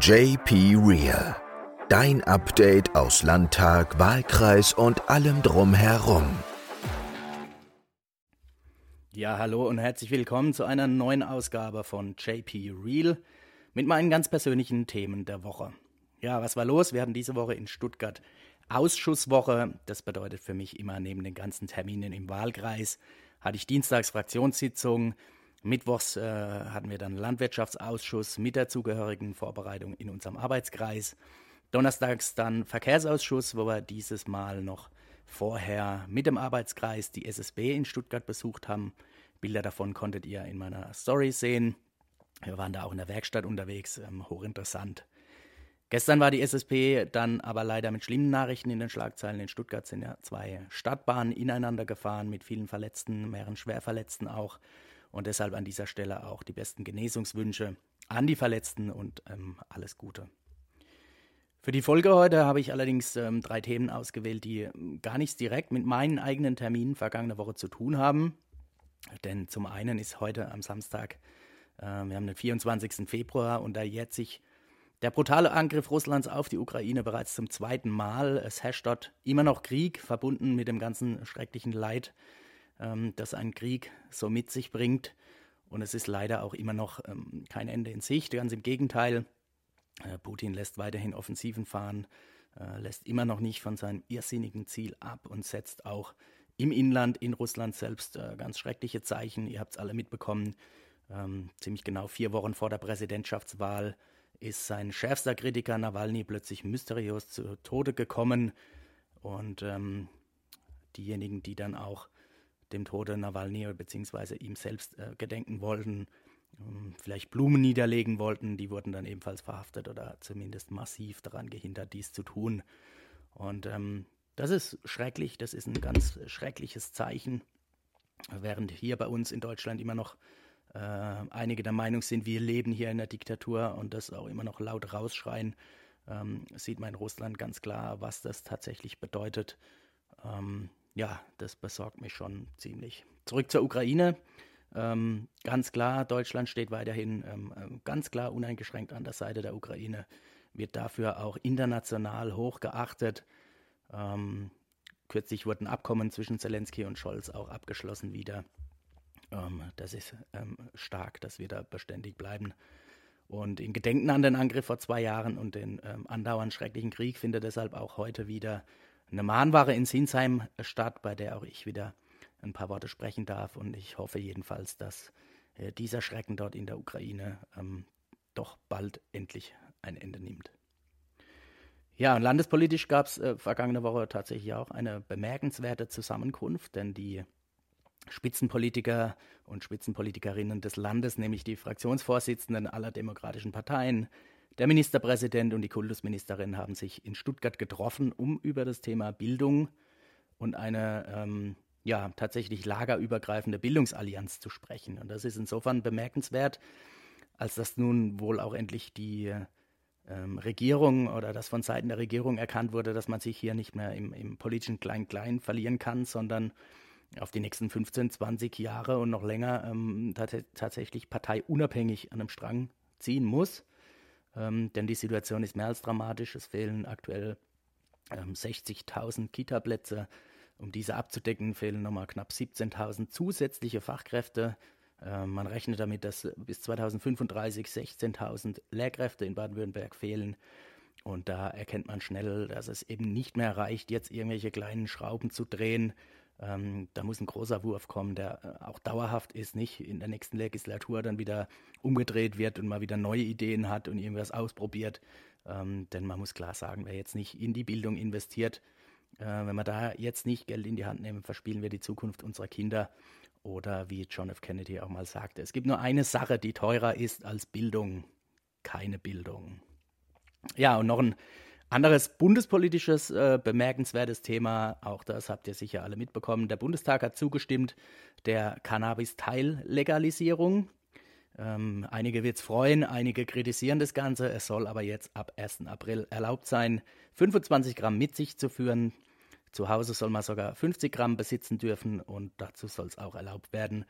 JP Real. Dein Update aus Landtag, Wahlkreis und allem drumherum. Ja, hallo und herzlich willkommen zu einer neuen Ausgabe von JP Real mit meinen ganz persönlichen Themen der Woche. Ja, was war los? Wir hatten diese Woche in Stuttgart Ausschusswoche. Das bedeutet für mich immer neben den ganzen Terminen im Wahlkreis hatte ich Dienstags Fraktionssitzung. Mittwochs äh, hatten wir dann Landwirtschaftsausschuss mit der zugehörigen Vorbereitung in unserem Arbeitskreis. Donnerstags dann Verkehrsausschuss, wo wir dieses Mal noch vorher mit dem Arbeitskreis die SSB in Stuttgart besucht haben. Bilder davon konntet ihr in meiner Story sehen. Wir waren da auch in der Werkstatt unterwegs, ähm, hochinteressant. Gestern war die SSP dann aber leider mit schlimmen Nachrichten in den Schlagzeilen. In Stuttgart sind ja zwei Stadtbahnen ineinander gefahren mit vielen Verletzten, mehreren Schwerverletzten auch. Und deshalb an dieser Stelle auch die besten Genesungswünsche an die Verletzten und ähm, alles Gute. Für die Folge heute habe ich allerdings ähm, drei Themen ausgewählt, die ähm, gar nichts direkt mit meinen eigenen Terminen vergangene Woche zu tun haben. Denn zum einen ist heute am Samstag, äh, wir haben den 24. Februar und da jährt sich der brutale Angriff Russlands auf die Ukraine bereits zum zweiten Mal. Es herrscht dort immer noch Krieg, verbunden mit dem ganzen schrecklichen Leid, ähm, das ein Krieg so mit sich bringt. Und es ist leider auch immer noch ähm, kein Ende in Sicht. Ganz im Gegenteil, äh, Putin lässt weiterhin Offensiven fahren, äh, lässt immer noch nicht von seinem irrsinnigen Ziel ab und setzt auch im Inland, in Russland selbst, äh, ganz schreckliche Zeichen. Ihr habt es alle mitbekommen. Ähm, ziemlich genau vier Wochen vor der Präsidentschaftswahl ist sein schärfster Kritiker Nawalny plötzlich mysteriös zu Tode gekommen. Und ähm, diejenigen, die dann auch dem Tode Nawalny bzw. ihm selbst äh, gedenken wollten, ähm, vielleicht Blumen niederlegen wollten, die wurden dann ebenfalls verhaftet oder zumindest massiv daran gehindert, dies zu tun. Und ähm, das ist schrecklich, das ist ein ganz schreckliches Zeichen, während hier bei uns in Deutschland immer noch äh, einige der Meinung sind, wir leben hier in der Diktatur und das auch immer noch laut rausschreien, ähm, sieht man in Russland ganz klar, was das tatsächlich bedeutet. Ähm, ja, das besorgt mich schon ziemlich. Zurück zur Ukraine. Ähm, ganz klar, Deutschland steht weiterhin ähm, ähm, ganz klar uneingeschränkt an der Seite der Ukraine, wird dafür auch international hoch geachtet. Ähm, kürzlich wurden Abkommen zwischen Zelensky und Scholz auch abgeschlossen wieder. Ähm, das ist ähm, stark, dass wir da beständig bleiben. Und in Gedenken an den Angriff vor zwei Jahren und den andauernd schrecklichen Krieg findet deshalb auch heute wieder eine Mahnwache in Sinsheim statt, bei der auch ich wieder ein paar Worte sprechen darf. Und ich hoffe jedenfalls, dass äh, dieser Schrecken dort in der Ukraine ähm, doch bald endlich ein Ende nimmt. Ja, und landespolitisch gab es äh, vergangene Woche tatsächlich auch eine bemerkenswerte Zusammenkunft, denn die Spitzenpolitiker und Spitzenpolitikerinnen des Landes, nämlich die Fraktionsvorsitzenden aller demokratischen Parteien, der Ministerpräsident und die Kultusministerin haben sich in Stuttgart getroffen, um über das Thema Bildung und eine ähm, ja, tatsächlich lagerübergreifende Bildungsallianz zu sprechen. Und das ist insofern bemerkenswert, als dass nun wohl auch endlich die ähm, Regierung oder das von Seiten der Regierung erkannt wurde, dass man sich hier nicht mehr im, im politischen Klein-Klein verlieren kann, sondern auf die nächsten 15, 20 Jahre und noch länger ähm, tatsächlich parteiunabhängig an einem Strang ziehen muss. Ähm, denn die Situation ist mehr als dramatisch. Es fehlen aktuell ähm, 60.000 Kita-Plätze. Um diese abzudecken, fehlen nochmal knapp 17.000 zusätzliche Fachkräfte. Äh, man rechnet damit, dass bis 2035 16.000 Lehrkräfte in Baden-Württemberg fehlen. Und da erkennt man schnell, dass es eben nicht mehr reicht, jetzt irgendwelche kleinen Schrauben zu drehen, ähm, da muss ein großer Wurf kommen, der äh, auch dauerhaft ist, nicht in der nächsten Legislatur dann wieder umgedreht wird und mal wieder neue Ideen hat und irgendwas ausprobiert. Ähm, denn man muss klar sagen, wer jetzt nicht in die Bildung investiert, äh, wenn wir da jetzt nicht Geld in die Hand nehmen, verspielen wir die Zukunft unserer Kinder. Oder wie John F. Kennedy auch mal sagte, es gibt nur eine Sache, die teurer ist als Bildung, keine Bildung. Ja, und noch ein anderes bundespolitisches äh, bemerkenswertes Thema, auch das habt ihr sicher alle mitbekommen. Der Bundestag hat zugestimmt der Cannabis-Teillegalisierung. Ähm, einige wird es freuen, einige kritisieren das Ganze. Es soll aber jetzt ab 1. April erlaubt sein, 25 Gramm mit sich zu führen. Zu Hause soll man sogar 50 Gramm besitzen dürfen und dazu soll es auch erlaubt werden,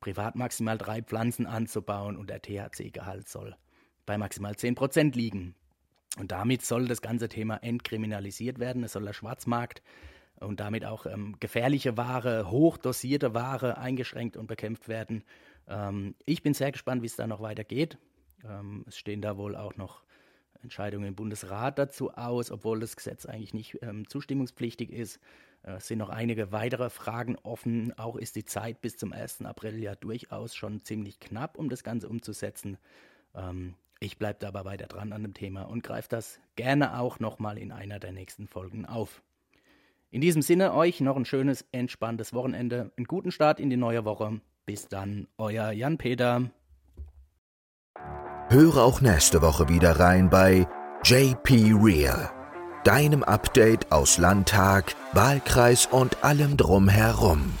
privat maximal drei Pflanzen anzubauen und der THC-Gehalt soll bei maximal 10% liegen. Und damit soll das ganze Thema entkriminalisiert werden. Es soll der Schwarzmarkt und damit auch ähm, gefährliche Ware, hochdosierte Ware eingeschränkt und bekämpft werden. Ähm, ich bin sehr gespannt, wie es da noch weitergeht. Ähm, es stehen da wohl auch noch Entscheidungen im Bundesrat dazu aus, obwohl das Gesetz eigentlich nicht ähm, zustimmungspflichtig ist. Äh, es sind noch einige weitere Fragen offen. Auch ist die Zeit bis zum 1. April ja durchaus schon ziemlich knapp, um das Ganze umzusetzen. Ähm, ich bleibe da aber weiter dran an dem Thema und greife das gerne auch nochmal in einer der nächsten Folgen auf. In diesem Sinne euch noch ein schönes, entspanntes Wochenende, einen guten Start in die neue Woche. Bis dann, euer Jan-Peter. Höre auch nächste Woche wieder rein bei JP Real, deinem Update aus Landtag, Wahlkreis und allem drumherum.